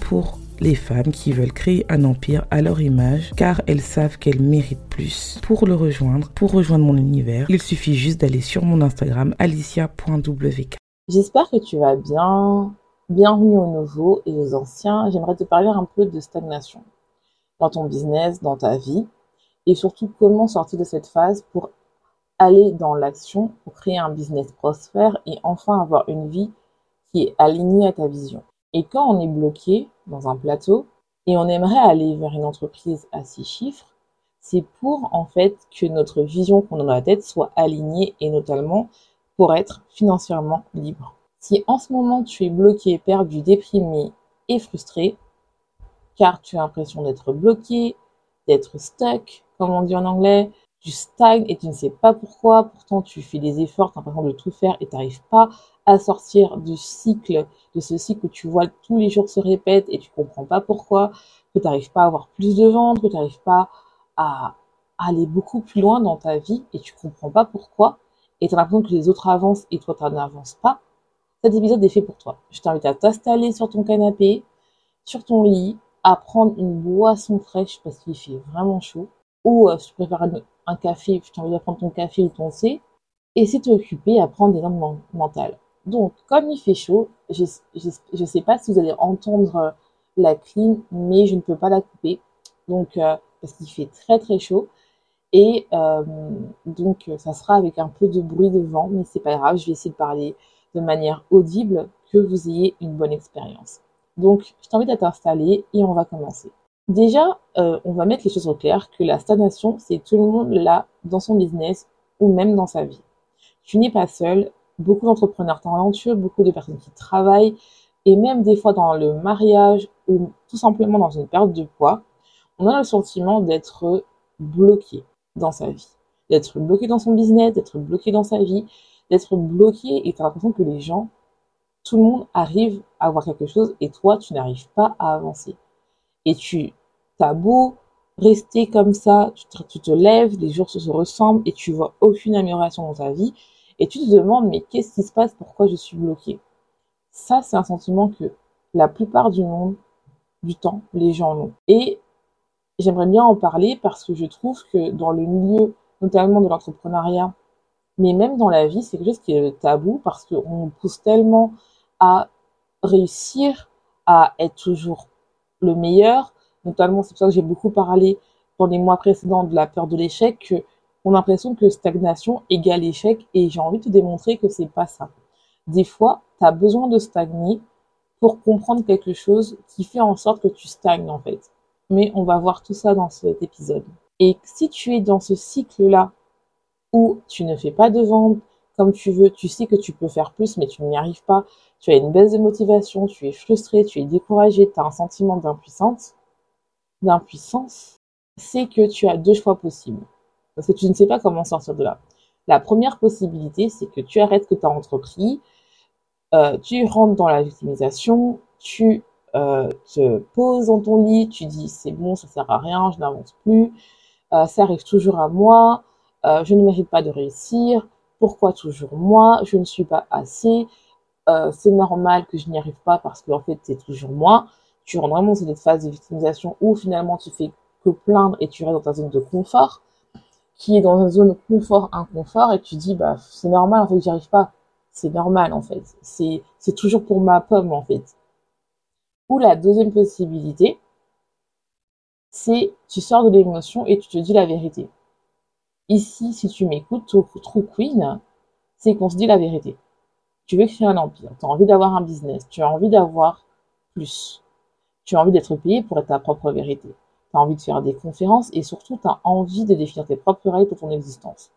Pour les femmes qui veulent créer un empire à leur image car elles savent qu'elles méritent plus. Pour le rejoindre, pour rejoindre mon univers, il suffit juste d'aller sur mon Instagram alicia.wk. J'espère que tu vas bien. Bienvenue aux nouveaux et aux anciens. J'aimerais te parler un peu de stagnation dans ton business, dans ta vie et surtout comment sortir de cette phase pour aller dans l'action, pour créer un business prospère et enfin avoir une vie qui est alignée à ta vision. Et quand on est bloqué dans un plateau et on aimerait aller vers une entreprise à six chiffres, c'est pour en fait que notre vision qu'on a dans la tête soit alignée et notamment pour être financièrement libre. Si en ce moment tu es bloqué, perdu, déprimé et frustré, car tu as l'impression d'être bloqué, d'être stuck, comme on dit en anglais, tu stagnes et tu ne sais pas pourquoi, pourtant tu fais des efforts, tu as l'impression de tout faire et tu n'arrives pas à sortir du cycle, de ce cycle où tu vois tous les jours se répète et tu comprends pas pourquoi, que tu n'arrives pas à avoir plus de ventes, que tu n'arrives pas à aller beaucoup plus loin dans ta vie et tu comprends pas pourquoi, et tu as l'impression que les autres avancent et toi tu n'avances pas, cet épisode est fait pour toi. Je t'invite à t'installer sur ton canapé, sur ton lit, à prendre une boisson fraîche parce qu'il fait vraiment chaud, ou euh, si tu préfères un café, je t'invite à prendre ton café ou ton thé, et c'est t'occuper à prendre des normes mentales. Donc, comme il fait chaud, je ne sais pas si vous allez entendre euh, la clim, mais je ne peux pas la couper. Donc, euh, parce qu'il fait très très chaud. Et euh, donc, ça sera avec un peu de bruit de vent, mais c'est pas grave, je vais essayer de parler de manière audible, que vous ayez une bonne expérience. Donc, je t'invite à t'installer et on va commencer. Déjà, euh, on va mettre les choses au clair que la stagnation, c'est tout le monde là dans son business ou même dans sa vie. Tu n'es pas seul. Beaucoup d'entrepreneurs talentueux, beaucoup de personnes qui travaillent et même des fois dans le mariage ou tout simplement dans une perte de poids, on a le sentiment d'être bloqué dans sa vie, d'être bloqué dans son business, d'être bloqué dans sa vie, d'être bloqué et tu as l'impression que les gens, tout le monde arrive à avoir quelque chose et toi, tu n'arrives pas à avancer et tu as beau rester comme ça, tu te, tu te, lèves, les jours se ressemblent et tu vois aucune amélioration dans ta vie et tu te demandes mais qu'est-ce qui se passe, pourquoi je suis bloqué Ça, c'est un sentiment que la plupart du monde, du temps, les gens ont. Et j'aimerais bien en parler parce que je trouve que dans le milieu, notamment de l'entrepreneuriat, mais même dans la vie, c'est quelque chose qui est tabou parce qu'on pousse tellement à réussir, à être toujours le meilleur. Notamment, c'est pour ça que j'ai beaucoup parlé dans les mois précédents de la peur de l'échec, on a l'impression que stagnation égale échec et j'ai envie de te démontrer que c'est pas ça. Des fois, tu as besoin de stagner pour comprendre quelque chose qui fait en sorte que tu stagnes en fait. Mais on va voir tout ça dans cet épisode. Et si tu es dans ce cycle-là où tu ne fais pas de vente comme tu veux, tu sais que tu peux faire plus mais tu n'y arrives pas, tu as une baisse de motivation, tu es frustré, tu es découragé, tu as un sentiment d'impuissance, d'impuissance, c'est que tu as deux choix possibles. Parce que tu ne sais pas comment sortir de là. La première possibilité, c'est que tu arrêtes que tu as entrepris, euh, tu rentres dans la victimisation, tu euh, te poses dans ton lit, tu dis c'est bon, ça sert à rien, je n'avance plus, euh, ça arrive toujours à moi, je ne mérite pas de réussir, pourquoi toujours moi, je ne suis pas assez, euh, c'est normal que je n'y arrive pas parce qu'en fait, c'est toujours moi. Tu rentres vraiment dans cette phase de victimisation où finalement tu fais que plaindre et tu restes dans ta zone de confort, qui est dans une zone confort-inconfort et tu dis, bah, c'est normal, en fait, j'y arrive pas. C'est normal, en fait. C'est, c'est toujours pour ma pomme, en fait. Ou la deuxième possibilité, c'est tu sors de l'émotion et tu te dis la vérité. Ici, si tu m'écoutes, True Queen, c'est qu'on se dit la vérité tu veux créer un empire, tu as envie d'avoir un business, tu as envie d'avoir plus. Tu as envie d'être payé pour être ta propre vérité. Tu as envie de faire des conférences et surtout tu as envie de définir tes propres règles pour ton existence.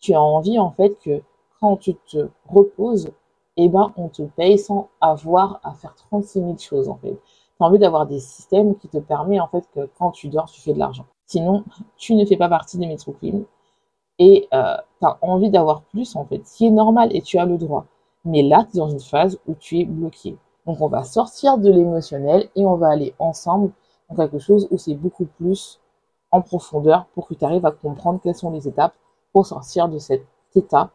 Tu as envie en fait que quand tu te reposes, eh ben, on te paye sans avoir à faire 36 000 choses en fait. Tu as envie d'avoir des systèmes qui te permettent en fait que quand tu dors, tu fais de l'argent. Sinon, tu ne fais pas partie des Metro et euh, tu as envie d'avoir plus en fait, qui est normal et tu as le droit. Mais là, tu es dans une phase où tu es bloqué. Donc on va sortir de l'émotionnel et on va aller ensemble dans quelque chose où c'est beaucoup plus en profondeur pour que tu arrives à comprendre quelles sont les étapes pour sortir de cet état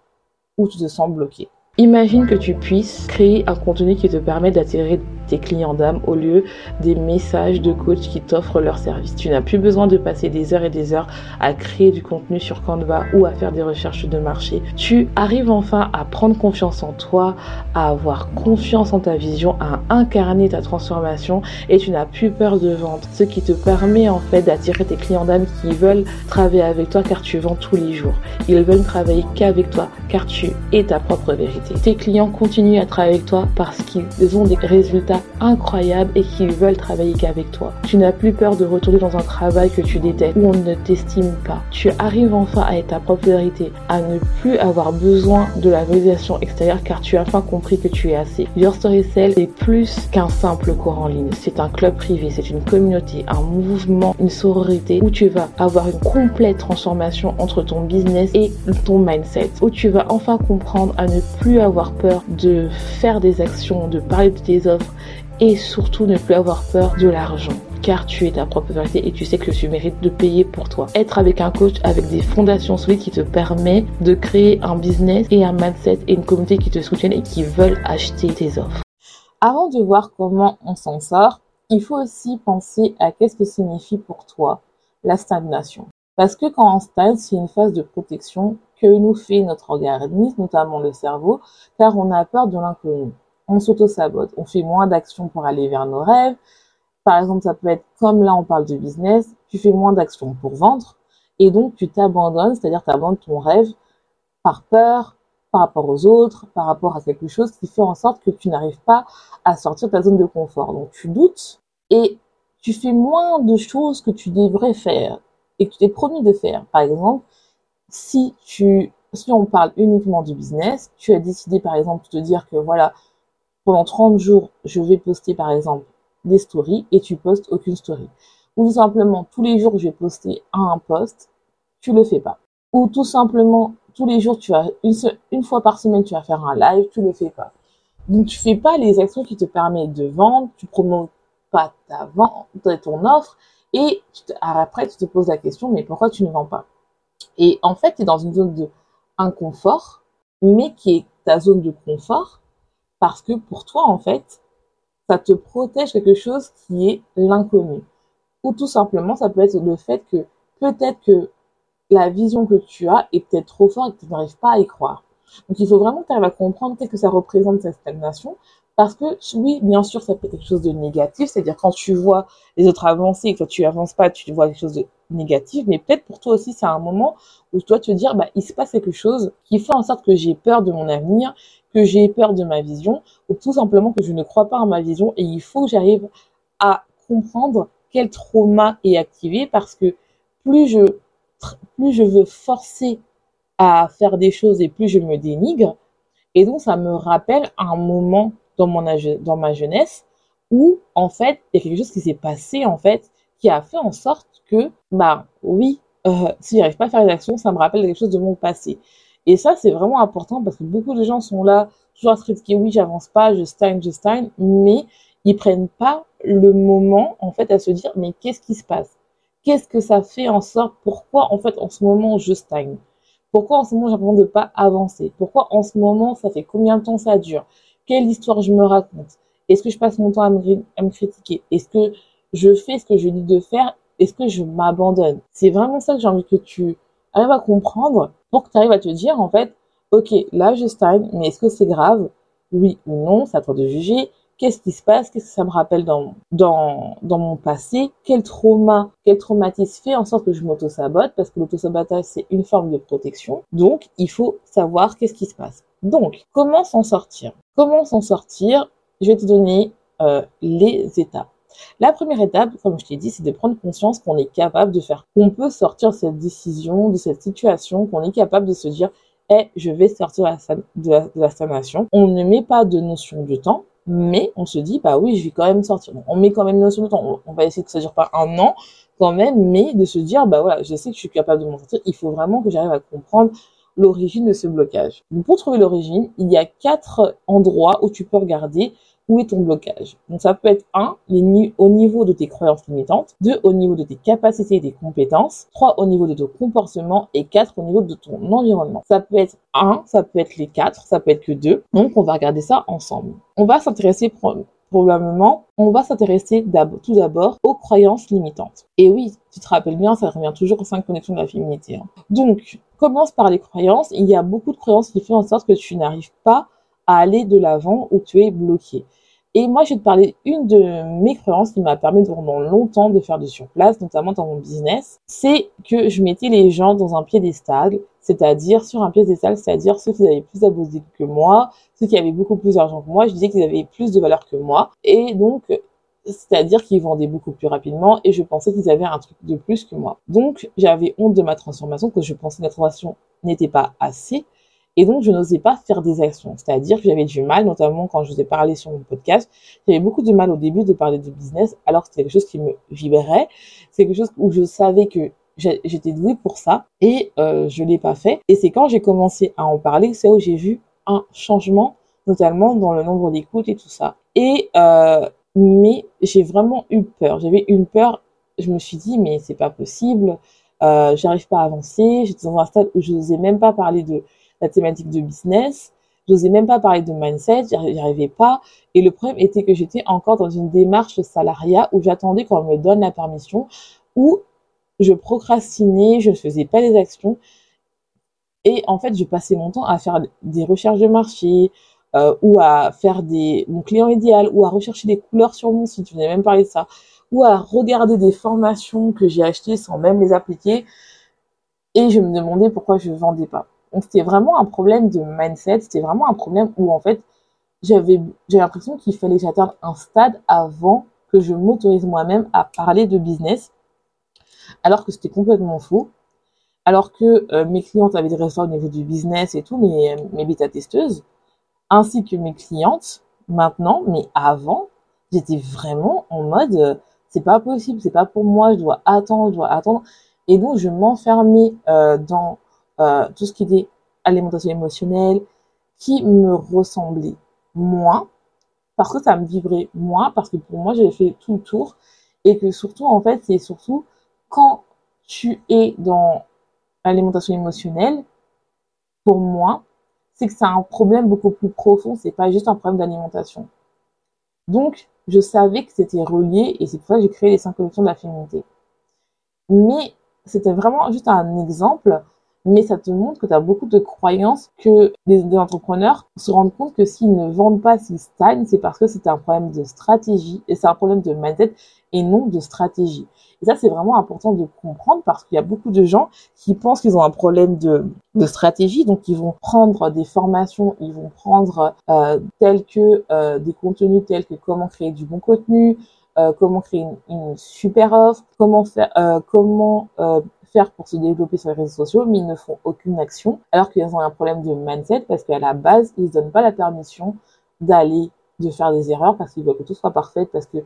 où tu te sens bloqué. Imagine que tu puisses créer un contenu qui te permet d'attirer tes clients d'âme au lieu des messages de coach qui t'offrent leur service. Tu n'as plus besoin de passer des heures et des heures à créer du contenu sur Canva ou à faire des recherches de marché. Tu arrives enfin à prendre confiance en toi, à avoir confiance en ta vision, à incarner ta transformation et tu n'as plus peur de vendre. Ce qui te permet en fait d'attirer tes clients d'âme qui veulent travailler avec toi car tu vends tous les jours. Ils veulent travailler qu'avec toi car tu es ta propre vérité. Tes clients continuent à travailler avec toi parce qu'ils ont des résultats incroyable et qu'ils veulent travailler qu'avec toi. Tu n'as plus peur de retourner dans un travail que tu détestes où on ne t'estime pas. Tu arrives enfin à être ta propre à ne plus avoir besoin de la validation extérieure car tu as enfin compris que tu es assez. Your Story Cell est plus qu'un simple cours en ligne. C'est un club privé, c'est une communauté, un mouvement, une sororité où tu vas avoir une complète transformation entre ton business et ton mindset. Où tu vas enfin comprendre à ne plus avoir peur de faire des actions, de parler de tes offres et surtout ne plus avoir peur de l'argent car tu es ta propre vérité et tu sais que tu mérites de payer pour toi. Être avec un coach avec des fondations solides qui te permet de créer un business et un mindset et une communauté qui te soutiennent et qui veulent acheter tes offres. Avant de voir comment on s'en sort, il faut aussi penser à qu'est-ce que signifie pour toi la stagnation. Parce que quand on stagne, c'est une phase de protection que nous fait notre organisme, notamment le cerveau, car on a peur de l'inconnu on s'auto-sabote, on fait moins d'actions pour aller vers nos rêves. Par exemple, ça peut être comme là, on parle de business, tu fais moins d'actions pour vendre et donc tu t'abandonnes, c'est-à-dire tu abandonnes ton rêve par peur, par rapport aux autres, par rapport à quelque chose qui fait en sorte que tu n'arrives pas à sortir de ta zone de confort. Donc tu doutes et tu fais moins de choses que tu devrais faire et que tu t'es promis de faire. Par exemple, si tu si on parle uniquement du business, tu as décidé par exemple de te dire que voilà, pendant 30 jours, je vais poster par exemple des stories et tu postes aucune story. Ou tout simplement, tous les jours, je vais poster un post, tu le fais pas. Ou tout simplement, tous les jours, tu vas, une, fois par semaine, tu vas faire un live, tu le fais pas. Donc, tu fais pas les actions qui te permettent de vendre, tu promotes pas ta vente, ton offre, et après, tu te poses la question, mais pourquoi tu ne vends pas? Et en fait, tu es dans une zone de inconfort, mais qui est ta zone de confort, parce que pour toi, en fait, ça te protège quelque chose qui est l'inconnu. Ou tout simplement, ça peut être le fait que peut-être que la vision que tu as est peut-être trop forte et que tu n'arrives pas à y croire. Donc il faut vraiment que tu arrives à comprendre qu'est-ce que ça représente cette stagnation. Parce que oui, bien sûr, ça peut être quelque chose de négatif, c'est-à-dire quand tu vois les autres avancer et que toi tu avances pas, tu vois quelque chose de négatif, mais peut-être pour toi aussi c'est un moment où tu dois te dire, bah, il se passe quelque chose qui fait en sorte que j'ai peur de mon avenir, que j'ai peur de ma vision ou tout simplement que je ne crois pas en ma vision et il faut que j'arrive à comprendre quel trauma est activé parce que plus je, plus je veux forcer à faire des choses et plus je me dénigre. Et donc, ça me rappelle un moment dans, mon, dans ma jeunesse où, en fait, il y a quelque chose qui s'est passé, en fait, qui a fait en sorte que, bah oui, euh, si j'arrive pas à faire une action, ça me rappelle quelque chose de mon passé. Et ça, c'est vraiment important parce que beaucoup de gens sont là, toujours à se critiquer, oui, j'avance pas, je stagne, je stagne, mais ils prennent pas le moment, en fait, à se dire, mais qu'est-ce qui se passe? Qu'est-ce que ça fait en sorte? Pourquoi, en fait, en ce moment, je stagne? Pourquoi en ce moment, l'impression de pas avancer? Pourquoi en ce moment, ça fait combien de temps ça dure? Quelle histoire je me raconte? Est-ce que je passe mon temps à me, à me critiquer? Est-ce que je fais ce que je dis de faire? Est-ce que je m'abandonne? C'est vraiment ça que j'ai envie que tu arrives à comprendre pour que tu arrives à te dire, en fait, ok, là, je stagne, mais est-ce que c'est grave? Oui ou non, c'est à toi de juger. Qu'est-ce qui se passe? Qu'est-ce que ça me rappelle dans, mon passé? Quel trauma, quel traumatisme fait en sorte que je m'auto-sabote? Parce que l'auto-sabotage, c'est une forme de protection. Donc, il faut savoir qu'est-ce qui se passe. Donc, comment s'en sortir? Comment s'en sortir? Je vais te donner euh, les étapes. La première étape, comme je t'ai dit, c'est de prendre conscience qu'on est capable de faire, qu'on peut sortir de cette décision, de cette situation, qu'on est capable de se dire, eh, je vais sortir de la, stagnation. On ne met pas de notion de temps, mais on se dit, bah oui, je vais quand même sortir. On met quand même une notion de temps. On va essayer que ça dure pas un an, quand même, mais de se dire, bah voilà, je sais que je suis capable de m'en sortir. Il faut vraiment que j'arrive à comprendre l'origine de ce blocage. Pour trouver l'origine, il y a quatre endroits où tu peux regarder où est ton blocage? Donc ça peut être un, les au niveau de tes croyances limitantes, deux, au niveau de tes capacités et tes compétences, trois, au niveau de ton comportement et quatre, au niveau de ton environnement. Ça peut être un, ça peut être les quatre, ça peut être que deux. Donc on va regarder ça ensemble. On va s'intéresser probablement, on va s'intéresser tout d'abord aux croyances limitantes. Et oui, tu te rappelles bien, ça revient toujours aux cinq connexions de la féminité. Hein. Donc, commence par les croyances. Il y a beaucoup de croyances qui font en sorte que tu n'arrives pas à aller de l'avant où tu es bloqué. Et moi, je vais te parler une de mes croyances qui m'a permis pendant longtemps de faire du surplace, notamment dans mon business, c'est que je mettais les gens dans un piédestal, c'est-à-dire sur un piédestal, c'est-à-dire ceux qui avaient plus d'abonnés que moi, ceux qui avaient beaucoup plus d'argent que moi, je disais qu'ils avaient plus de valeur que moi, et donc c'est-à-dire qu'ils vendaient beaucoup plus rapidement et je pensais qu'ils avaient un truc de plus que moi. Donc j'avais honte de ma transformation, que je pensais que la transformation n'était pas assez et donc, je n'osais pas faire des actions. C'est-à-dire que j'avais du mal, notamment quand je vous ai parlé sur mon podcast, j'avais beaucoup de mal au début de parler de business, alors que c'était quelque chose qui me vibrait. C'est quelque chose où je savais que j'étais douée pour ça et euh, je l'ai pas fait. Et c'est quand j'ai commencé à en parler, c'est où j'ai vu un changement, notamment dans le nombre d'écoutes et tout ça. Et euh, mais j'ai vraiment eu peur. J'avais une peur. Je me suis dit mais c'est pas possible. Euh, j'arrive pas à avancer. J'étais dans un stade où je n'osais même pas parler de la thématique de business. J'osais même pas parler de mindset, j'y arrivais pas. Et le problème était que j'étais encore dans une démarche salariat où j'attendais qu'on me donne la permission, où je procrastinais, je ne faisais pas les actions. Et en fait, je passais mon temps à faire des recherches de marché, euh, ou à faire des mon client idéal, ou à rechercher des couleurs sur mon site, je venais même parler de ça, ou à regarder des formations que j'ai achetées sans même les appliquer. Et je me demandais pourquoi je vendais pas. Donc c'était vraiment un problème de mindset, c'était vraiment un problème où en fait j'avais l'impression qu'il fallait que j'atteigne un stade avant que je m'autorise moi-même à parler de business, alors que c'était complètement faux. Alors que euh, mes clientes avaient des résultats au niveau du business et tout, mes, mes bêta-testeuses, ainsi que mes clientes, maintenant, mais avant, j'étais vraiment en mode, euh, c'est pas possible, c'est pas pour moi, je dois attendre, je dois attendre. Et donc, je m'enfermais euh, dans euh, tout ce qui était alimentation émotionnelle, qui me ressemblait moins, parce que ça me vibrait moins, parce que pour moi, j'avais fait tout le tour, et que surtout, en fait, c'est surtout quand tu es dans l'alimentation émotionnelle, pour moi, c'est que c'est un problème beaucoup plus profond, c'est pas juste un problème d'alimentation. Donc, je savais que c'était relié, et c'est pour ça que j'ai créé les cinq collections de la féminité. Mais c'était vraiment juste un exemple mais ça te montre que tu as beaucoup de croyances que les, entrepreneurs se rendent compte que s'ils ne vendent pas, s'ils stagnent, c'est parce que c'est un problème de stratégie et c'est un problème de mindset et non de stratégie. Et ça, c'est vraiment important de comprendre parce qu'il y a beaucoup de gens qui pensent qu'ils ont un problème de, stratégie, donc ils vont prendre des formations, ils vont prendre euh, tels que euh, des contenus tels que comment créer du bon contenu, euh, comment créer une, une, super offre, comment faire, euh, comment euh, pour se développer sur les réseaux sociaux, mais ils ne font aucune action, alors qu'ils ont un problème de mindset parce qu'à la base, ils ne donnent pas la permission d'aller, de faire des erreurs parce qu'ils veulent que tout soit parfait, parce que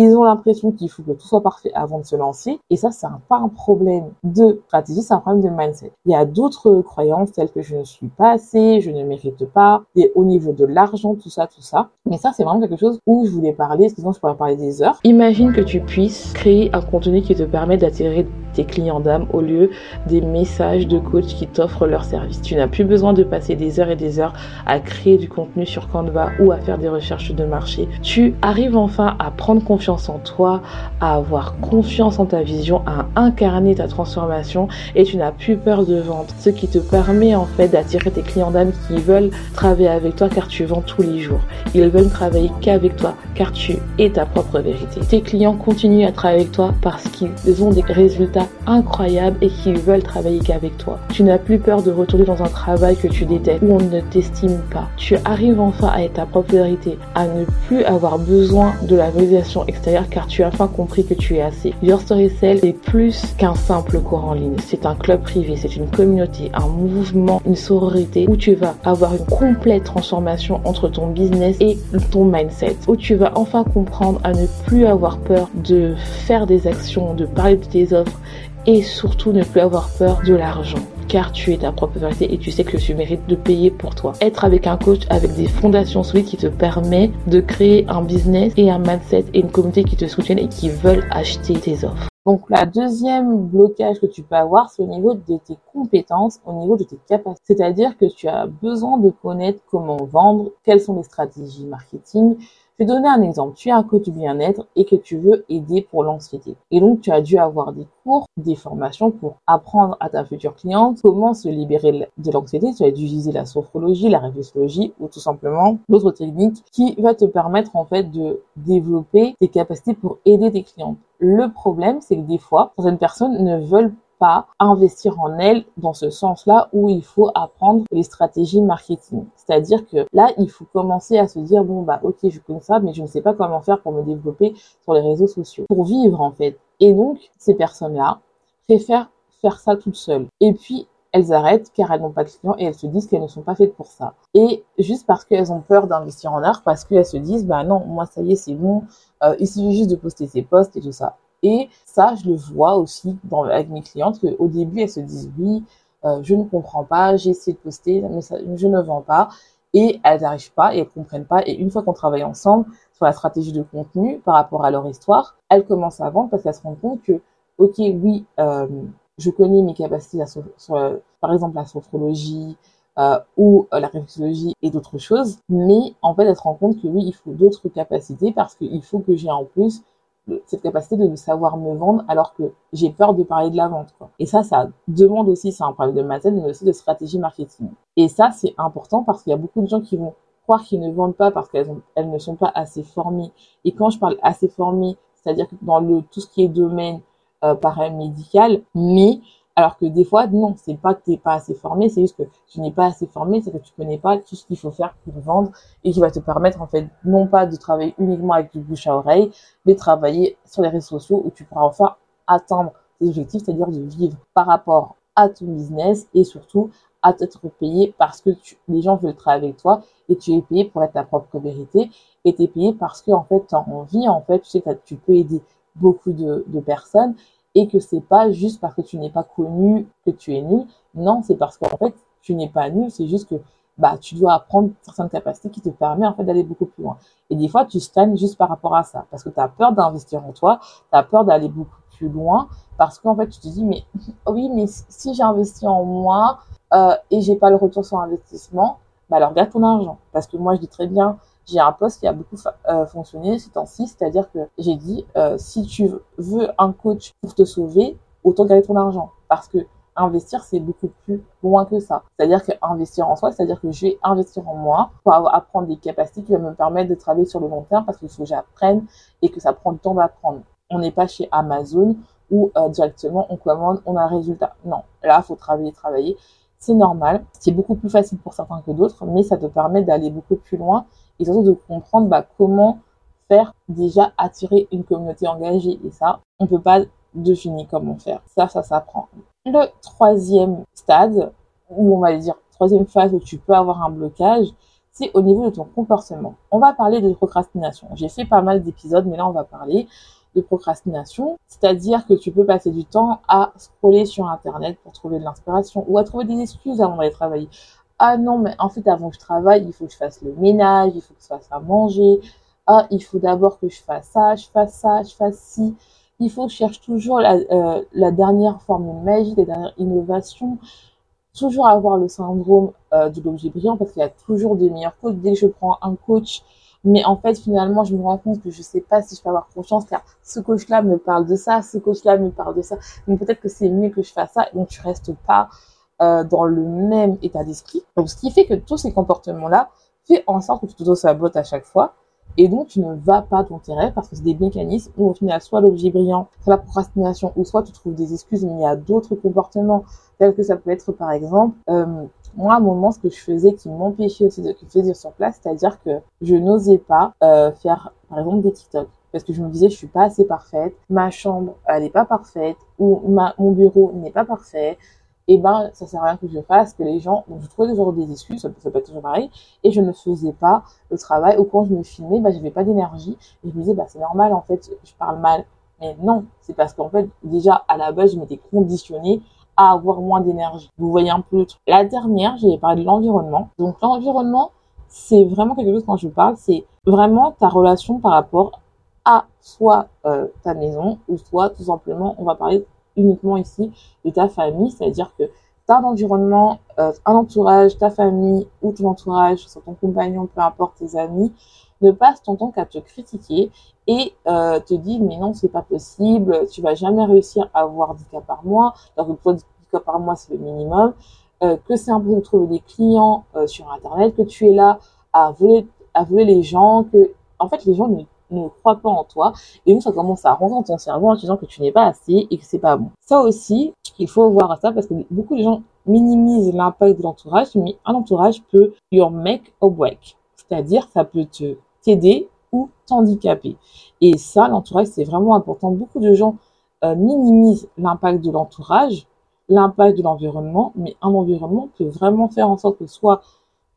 ils ont l'impression qu'il faut que tout soit parfait avant de se lancer. Et ça, c'est pas un problème de stratégie, c'est un problème de mindset. Il y a d'autres croyances telles que je ne suis pas assez, je ne mérite pas, et au niveau de l'argent, tout ça, tout ça. Mais ça, c'est vraiment quelque chose où je voulais parler, sinon je pourrais parler des heures. Imagine que tu puisses créer un contenu qui te permet d'attirer tes clients d'âme au lieu des messages de coach qui t'offrent leur service. Tu n'as plus besoin de passer des heures et des heures à créer du contenu sur Canva ou à faire des recherches de marché. Tu arrives enfin à prendre confiance en toi, à avoir confiance en ta vision, à incarner ta transformation et tu n'as plus peur de vendre. Ce qui te permet en fait d'attirer tes clients d'âme qui veulent travailler avec toi car tu vends tous les jours. Ils veulent travailler qu'avec toi car tu es ta propre vérité. Tes clients continuent à travailler avec toi parce qu'ils ont des résultats résultats incroyables et qui veulent travailler qu'avec toi. Tu n'as plus peur de retourner dans un travail que tu détestes, où on ne t'estime pas. Tu arrives enfin à être ta propre à ne plus avoir besoin de la validation extérieure car tu as enfin compris que tu es assez. Your Story Cell est plus qu'un simple cours en ligne. C'est un club privé, c'est une communauté, un mouvement, une sororité où tu vas avoir une complète transformation entre ton business et ton mindset. Où tu vas enfin comprendre à ne plus avoir peur de faire des actions, de parler de tes offres et surtout ne plus avoir peur de l'argent car tu es ta propre vérité et tu sais que tu mérites de payer pour toi. Être avec un coach avec des fondations solides qui te permet de créer un business et un mindset et une communauté qui te soutiennent et qui veulent acheter tes offres. Donc la deuxième blocage que tu peux avoir, c'est au niveau de tes compétences, au niveau de tes capacités. C'est-à-dire que tu as besoin de connaître comment vendre, quelles sont les stratégies marketing, je vais donner un exemple. Tu es un coach bien-être et que tu veux aider pour l'anxiété. Et donc, tu as dû avoir des cours, des formations pour apprendre à ta future cliente comment se libérer de l'anxiété. Tu as dû utiliser la sophrologie, la réflexologie ou tout simplement d'autres techniques qui va te permettre en fait de développer tes capacités pour aider tes clientes. Le problème, c'est que des fois, certaines personnes ne veulent pas investir en elle dans ce sens-là où il faut apprendre les stratégies marketing. C'est-à-dire que là, il faut commencer à se dire, bon, bah, ok, je connais ça, mais je ne sais pas comment faire pour me développer sur les réseaux sociaux, pour vivre, en fait. Et donc, ces personnes-là préfèrent faire ça toutes seules. Et puis, elles arrêtent car elles n'ont pas de clients et elles se disent qu'elles ne sont pas faites pour ça. Et juste parce qu'elles ont peur d'investir en art, parce qu'elles se disent, bah non, moi ça y est, c'est bon, euh, il suffit juste de poster ses posts et tout ça. Et ça, je le vois aussi avec mes clientes, qu'au début, elles se disent oui, euh, je ne comprends pas, j'ai essayé de poster, mais je ne vends pas. Et elles n'arrivent pas et elles comprennent pas. Et une fois qu'on travaille ensemble sur la stratégie de contenu par rapport à leur histoire, elles commencent à vendre parce qu'elles se rendent compte que, ok, oui, euh, je connais mes capacités par exemple la sophrologie, euh, ou la réflexologie et d'autres choses. Mais en fait, elles se rendent compte que oui, il faut d'autres capacités parce qu'il faut que j'ai en plus cette capacité de savoir me vendre alors que j'ai peur de parler de la vente. Et ça, ça demande aussi, c'est un problème de maths, mais aussi de stratégie marketing. Et ça, c'est important parce qu'il y a beaucoup de gens qui vont croire qu'ils ne vendent pas parce qu'elles elles ne sont pas assez formées. Et quand je parle assez formées, c'est-à-dire dans le tout ce qui est domaine euh, paramédical, mais alors que des fois, non, c'est pas que tu n'es pas assez formé, c'est juste que tu n'es pas assez formé, c'est que tu connais pas tout ce qu'il faut faire pour vendre et qui va te permettre, en fait, non pas de travailler uniquement avec du bouche à oreille, mais travailler sur les réseaux sociaux où tu pourras enfin atteindre tes objectifs, c'est-à-dire de vivre par rapport à ton business et surtout à être payé parce que les gens veulent travailler avec toi et tu es payé pour être ta propre vérité et tu es payé parce que, en fait, tu as envie, en fait, tu sais que tu peux aider beaucoup de personnes et que c'est pas juste parce que tu n'es pas connu que tu es nul. Non, c'est parce qu'en fait, tu n'es pas nul, c'est juste que bah, tu dois apprendre certaines capacités qui te permettent en fait d'aller beaucoup plus loin. Et des fois, tu stagnes juste par rapport à ça parce que tu as peur d'investir en toi, tu as peur d'aller beaucoup plus loin parce qu'en fait, tu te dis mais oui, mais si j'ai investi en moi euh, et j'ai pas le retour sur investissement, bah alors garde ton argent parce que moi je dis très bien j'ai un poste qui a beaucoup euh, fonctionné ces temps-ci, c'est-à-dire que j'ai dit euh, si tu veux un coach pour te sauver, autant gagner ton argent parce que investir c'est beaucoup plus loin que ça. C'est-à-dire que investir en soi, c'est-à-dire que je vais investir en moi pour apprendre des capacités qui vont me permettre de travailler sur le long terme parce qu'il faut que j'apprenne et que ça prend du temps d'apprendre. On n'est pas chez Amazon où euh, directement on commande, on a un résultat. Non, là, il faut travailler, travailler. C'est normal. C'est beaucoup plus facile pour certains que d'autres, mais ça te permet d'aller beaucoup plus loin et surtout de comprendre bah, comment faire déjà attirer une communauté engagée. Et ça, on peut pas deviner comment faire. Ça, ça s'apprend. Le troisième stade, ou on va dire troisième phase où tu peux avoir un blocage, c'est au niveau de ton comportement. On va parler de procrastination. J'ai fait pas mal d'épisodes, mais là on va parler de procrastination, c'est-à-dire que tu peux passer du temps à scroller sur Internet pour trouver de l'inspiration ou à trouver des excuses avant d'aller travailler ah non, mais en fait, avant que je travaille, il faut que je fasse le ménage, il faut que je fasse à manger. Ah, il faut d'abord que je fasse ça, je fasse ça, je fasse ci. Il faut que je cherche toujours la, euh, la dernière formule magique, la dernière innovation. Toujours avoir le syndrome euh, de l'objet brillant parce qu'il y a toujours des meilleurs coachs. Dès que je prends un coach, mais en fait, finalement, je me rends compte que je sais pas si je peux avoir confiance car ce coach-là me parle de ça, ce coach-là me parle de ça. Donc peut-être que c'est mieux que je fasse ça. Donc tu restes pas euh, dans le même état d'esprit. Donc, ce qui fait que tous ces comportements-là fait en sorte que tu te sabotes à chaque fois Et donc, tu ne vas pas ton rêves parce que c'est des mécanismes où au final, soit l'objet brillant, soit la procrastination, ou soit tu trouves des excuses, mais il y a d'autres comportements, tels que ça peut être par exemple, euh, moi, à un moment, ce que je faisais qui m'empêchait aussi de faire sur place, c'est-à-dire que je n'osais pas euh, faire, par exemple, des TikTok. Parce que je me disais, je suis pas assez parfaite, ma chambre, elle n'est pas parfaite, ou ma, mon bureau n'est pas parfait, et eh ben ça sert à rien que je fasse, que les gens, donc je trouvais toujours des excuses, ça, peut être toujours pareil, et je ne faisais pas le travail, ou quand je me filmais, bah j'avais pas d'énergie, et je me disais bah c'est normal en fait, je parle mal, mais non, c'est parce qu'en fait déjà à la base je m'étais conditionnée à avoir moins d'énergie. Vous voyez un peu le truc. La dernière, j'avais parlé de l'environnement. Donc l'environnement, c'est vraiment quelque chose quand je parle, c'est vraiment ta relation par rapport à soit euh, ta maison ou soit tout simplement, on va parler uniquement ici de ta famille, c'est-à-dire que tu as un environnement, euh, un entourage, ta famille ou ton entourage, soit ton compagnon, peu importe tes amis, ne passe ton temps qu'à te critiquer et euh, te dit mais non c'est pas possible, tu vas jamais réussir à avoir 10 cas par mois, alors que 10 cas par mois c'est le minimum, euh, que c'est impossible de trouver des clients sur internet, que tu es là à voler à les gens, que en fait les gens ne ne croit pas en toi. Et donc, ça commence à rentrer dans ton cerveau en te disant que tu n'es pas assez et que c'est pas bon. Ça aussi, il faut voir ça parce que beaucoup de gens minimisent l'impact de l'entourage, mais un entourage peut your make or break. C'est-à-dire, ça peut te t'aider ou t'handicaper. Et ça, l'entourage, c'est vraiment important. Beaucoup de gens euh, minimisent l'impact de l'entourage, l'impact de l'environnement, mais un environnement peut vraiment faire en sorte que soit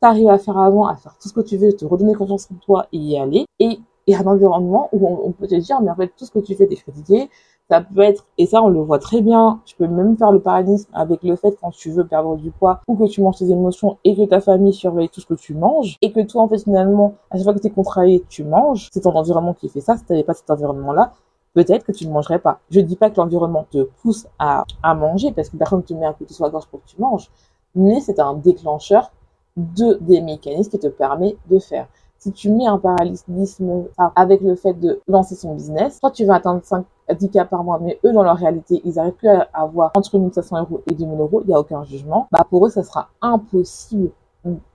tu arrives à faire avant, à faire tout ce que tu veux, te redonner confiance en toi et y aller, et et un environnement où on, peut te dire, mais en fait, tout ce que tu fais, t'es critiqué. Ça peut être, et ça, on le voit très bien. Tu peux même faire le parallélisme avec le fait quand tu veux perdre du poids ou que tu manges tes émotions et que ta famille surveille tout ce que tu manges et que toi, en fait, finalement, à chaque fois que t'es contrarié, tu manges. C'est ton environnement qui fait ça. Si t'avais pas cet environnement-là, peut-être que tu ne mangerais pas. Je dis pas que l'environnement te pousse à, manger parce que personne ne te met à côté sur la gorge pour que tu manges, mais c'est un déclencheur de des mécanismes qui te permet de faire si tu mets un parallélisme avec le fait de lancer son business, toi tu vas atteindre 5 10 cas par mois, mais eux, dans leur réalité, ils arrivent plus à avoir entre 1500 euros et 2000 euros, il n'y a aucun jugement, bah, pour eux, ça sera impossible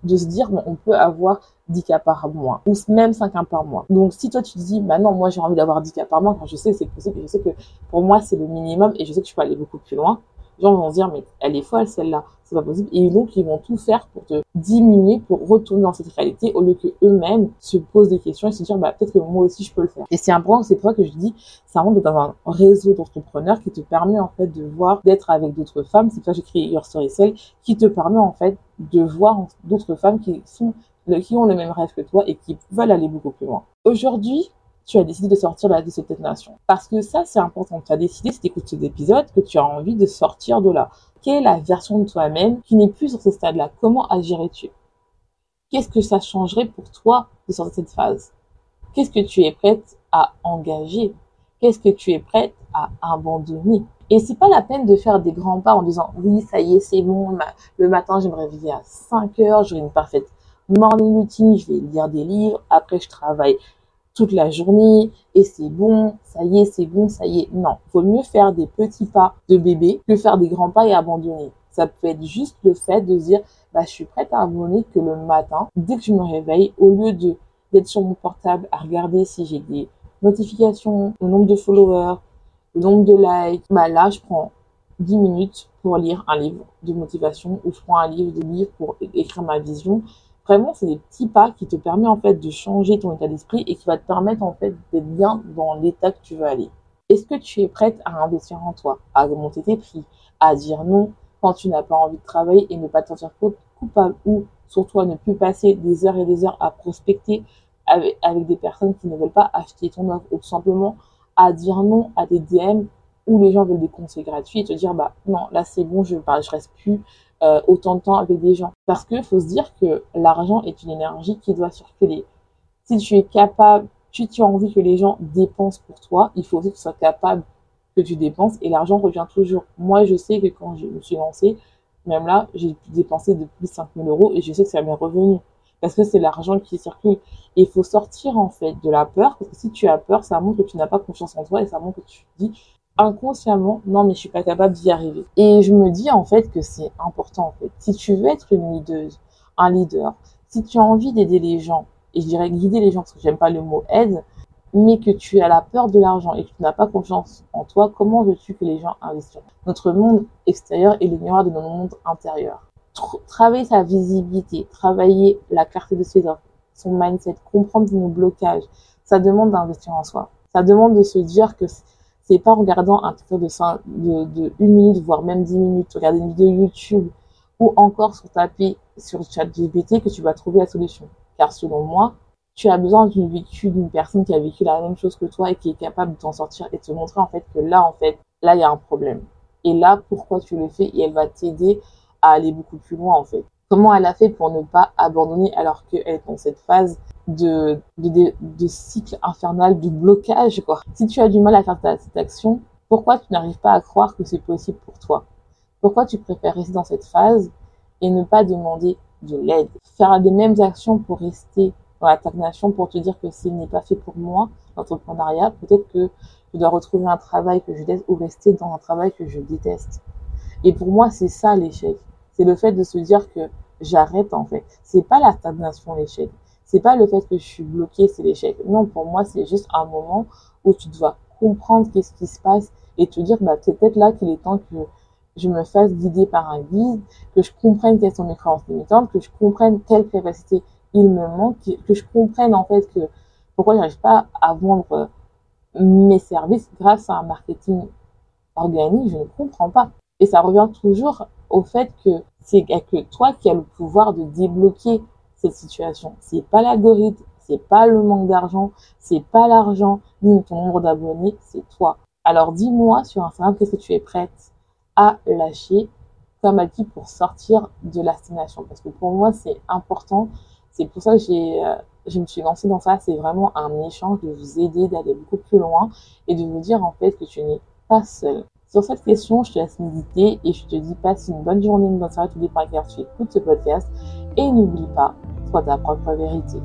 de se dire, on peut avoir 10 cas par mois, ou même 5 cas par mois. Donc, si toi, tu te dis, bah non, moi, j'ai envie d'avoir 10 cas par mois, quand je sais que c'est possible, je sais que pour moi, c'est le minimum, et je sais que je peux aller beaucoup plus loin, les gens vont se dire, mais elle est folle, celle-là c'est pas possible. Et donc, ils vont tout faire pour te diminuer, pour retourner dans cette réalité, au lieu que eux-mêmes se posent des questions et se dire, bah, peut-être que moi aussi, je peux le faire. Et c'est important, c'est pour ça que je dis, ça rentre dans un réseau d'entrepreneurs qui te permet, en fait, de voir, d'être avec d'autres femmes. C'est pour ça que j'ai créé Your Story Cell, qui te permet, en fait, de voir d'autres femmes qui sont qui ont le même rêve que toi et qui veulent aller beaucoup plus loin. Aujourd'hui, tu as décidé de sortir de cette nation. Parce que ça, c'est important. Tu as décidé, si tu écoutes cet épisode, que tu as envie de sortir de là. Quelle est la version de toi-même qui n'est plus sur ce stade-là? Comment agirais-tu? Qu'est-ce que ça changerait pour toi de sortir de cette phase? Qu'est-ce que tu es prête à engager? Qu'est-ce que tu es prête à abandonner? Et c'est pas la peine de faire des grands pas en disant oui, ça y est, c'est bon, le matin, je me réveiller à 5 heures, j'aurai une parfaite morning routine, je vais lire des livres, après je travaille toute la journée et c'est bon, ça y est, c'est bon, ça y est. Non, vaut mieux faire des petits pas de bébé que faire des grands pas et abandonner. Ça peut être juste le fait de dire, bah, je suis prête à abandonner que le matin, dès que je me réveille, au lieu de d'être sur mon portable à regarder si j'ai des notifications, le nombre de followers, le nombre de likes, bah là, je prends 10 minutes pour lire un livre de motivation ou je prends un livre de livre pour écrire ma vision Vraiment, c'est des petits pas qui te permettent en fait de changer ton état d'esprit et qui va te permettre en fait d'être bien dans l'état que tu veux aller. Est-ce que tu es prête à investir en toi, à augmenter tes prix, à dire non quand tu n'as pas envie de travailler et ne pas te sentir coupable ou surtout à ne plus passer des heures et des heures à prospecter avec, des personnes qui ne veulent pas acheter ton offre ou tout simplement à dire non à des DM où les gens veulent des conseils gratuits et te dire bah non là c'est bon je ne je reste plus euh, autant de temps avec des gens. Parce que faut se dire que l'argent est une énergie qui doit circuler. Si tu es capable, si tu as envie que les gens dépensent pour toi, il faut aussi que tu sois capable que tu dépenses et l'argent revient toujours. Moi, je sais que quand je me suis lancée, même là, j'ai dépensé de plus de 5000 euros et je sais que ça m'est revenu. Parce que c'est l'argent qui circule. Il faut sortir, en fait, de la peur. Parce que si tu as peur, ça montre que tu n'as pas confiance en toi et ça montre que tu dis, inconsciemment, non mais je suis pas capable d'y arriver. Et je me dis en fait que c'est important en fait. Si tu veux être une leader, un leader, si tu as envie d'aider les gens et je dirais guider les gens parce que j'aime pas le mot aide, mais que tu as la peur de l'argent et que tu n'as pas confiance en toi, comment veux-tu que les gens investissent Notre monde extérieur est le miroir de notre monde intérieur. travailler sa visibilité, travailler la clarté de ses offres, son mindset, comprendre nos blocages, ça demande d'investir en soi. Ça demande de se dire que c'est pas en regardant un truc de, de, de une minute, voire même dix minutes, regarder une vidéo YouTube ou encore sur taper sur ChatGPT que tu vas trouver la solution. Car selon moi, tu as besoin d'une vécu d'une personne qui a vécu la même chose que toi et qui est capable de t'en sortir et de te montrer en fait que là, en fait, là, il y a un problème. Et là, pourquoi tu le fais et elle va t'aider à aller beaucoup plus loin en fait. Comment elle a fait pour ne pas abandonner alors qu'elle est dans cette phase de, de, de, cycle infernal, de blocage quoi. Si tu as du mal à faire ta, cette action, pourquoi tu n'arrives pas à croire que c'est possible pour toi? Pourquoi tu préfères rester dans cette phase et ne pas demander de l'aide? Faire les mêmes actions pour rester dans la stagnation pour te dire que ce n'est pas fait pour moi, l'entrepreneuriat, peut-être que je dois retrouver un travail que je déteste ou rester dans un travail que je déteste. Et pour moi, c'est ça l'échec. C'est le fait de se dire que j'arrête en fait. C'est pas la stagnation l'échec. C'est pas le fait que je suis bloqué, c'est l'échec. Non, pour moi, c'est juste un moment où tu dois comprendre qu'est-ce qui se passe et te dire, bah, c'est peut-être là qu'il est temps que je me fasse guider par un guide, que je comprenne quelles sont mes croyances limitantes, que je comprenne quelles capacités il me manque, que je comprenne en fait que pourquoi j'arrive pas à vendre mes services grâce à un marketing organique, je ne comprends pas. Et ça revient toujours au fait que c'est que toi qui as le pouvoir de débloquer situation. C'est pas l'algorithme, c'est pas le manque d'argent, c'est pas l'argent, ni ton nombre d'abonnés, c'est toi. Alors dis-moi sur Instagram qu'est-ce que tu es prête à lâcher comme acquis pour sortir de la stagnation? Parce que pour moi, c'est important c'est pour ça que j'ai, euh, je me suis lancée dans ça. C'est vraiment un échange de vous aider d'aller beaucoup plus loin et de vous dire en fait que tu n'es pas seul. Sur cette question, je te laisse méditer et je te dis passe une bonne journée, une bonne soirée, tout dépend à tu écoutes ce podcast. Et n'oublie pas, sois ta propre vérité.